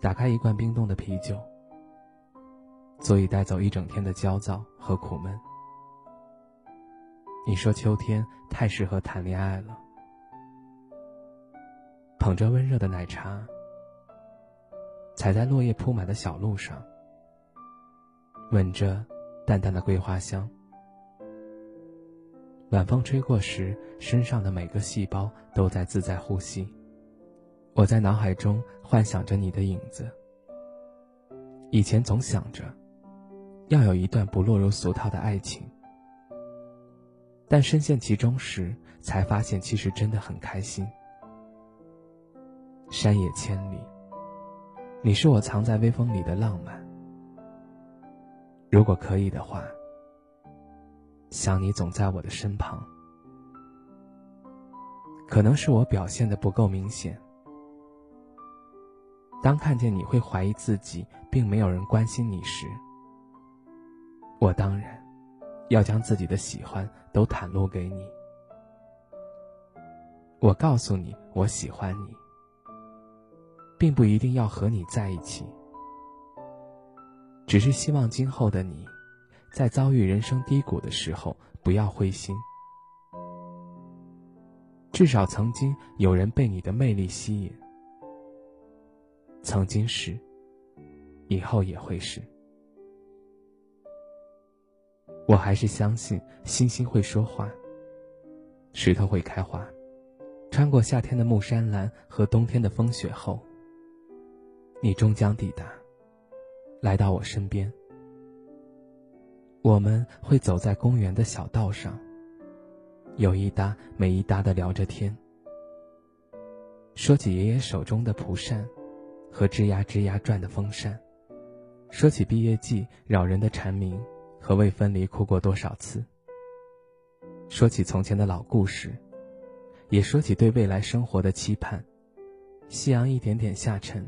打开一罐冰冻的啤酒，足以带走一整天的焦躁和苦闷。你说秋天太适合谈恋爱了，捧着温热的奶茶，踩在落叶铺满的小路上，闻着淡淡的桂花香，晚风吹过时，身上的每个细胞都在自在呼吸。我在脑海中幻想着你的影子。以前总想着，要有一段不落入俗套的爱情，但深陷其中时，才发现其实真的很开心。山野千里，你是我藏在微风里的浪漫。如果可以的话，想你总在我的身旁。可能是我表现的不够明显。当看见你会怀疑自己，并没有人关心你时，我当然要将自己的喜欢都袒露给你。我告诉你，我喜欢你，并不一定要和你在一起，只是希望今后的你，在遭遇人生低谷的时候不要灰心。至少曾经有人被你的魅力吸引。曾经是，以后也会是。我还是相信星星会说话，石头会开花。穿过夏天的木山蓝和冬天的风雪后，你终将抵达，来到我身边。我们会走在公园的小道上，有一搭没一搭的聊着天，说起爷爷手中的蒲扇。和吱呀吱呀转的风扇，说起毕业季扰人的蝉鸣和未分离哭过多少次，说起从前的老故事，也说起对未来生活的期盼。夕阳一点点下沉，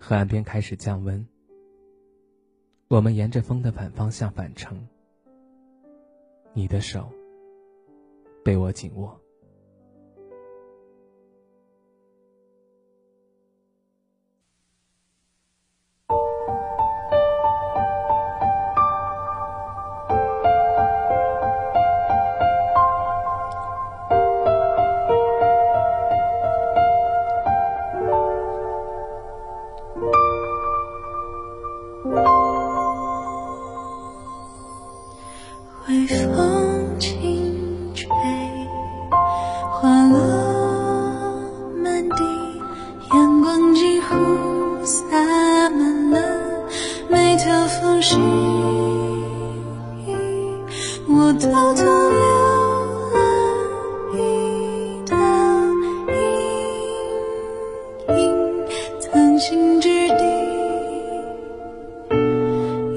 河岸边开始降温。我们沿着风的反方向返程，你的手被我紧握。心之地，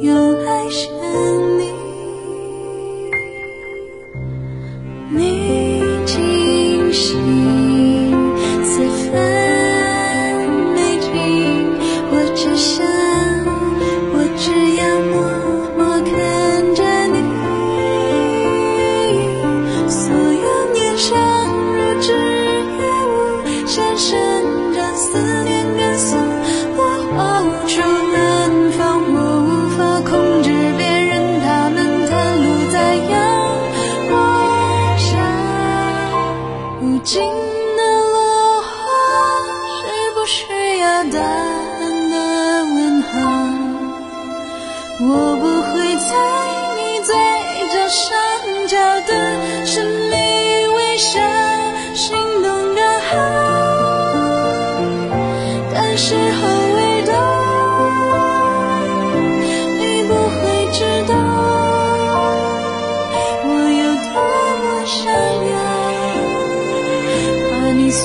用爱深。不需要答案的问号。我不会猜你嘴角上角的神秘微笑，心动刚好，但是后味道你不会知道，我有多么想要把你锁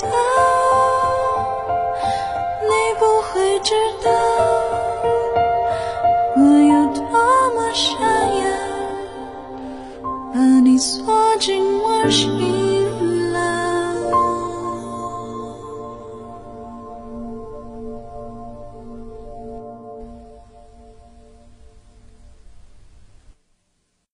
到你不会知道我有多么想要把你锁进我心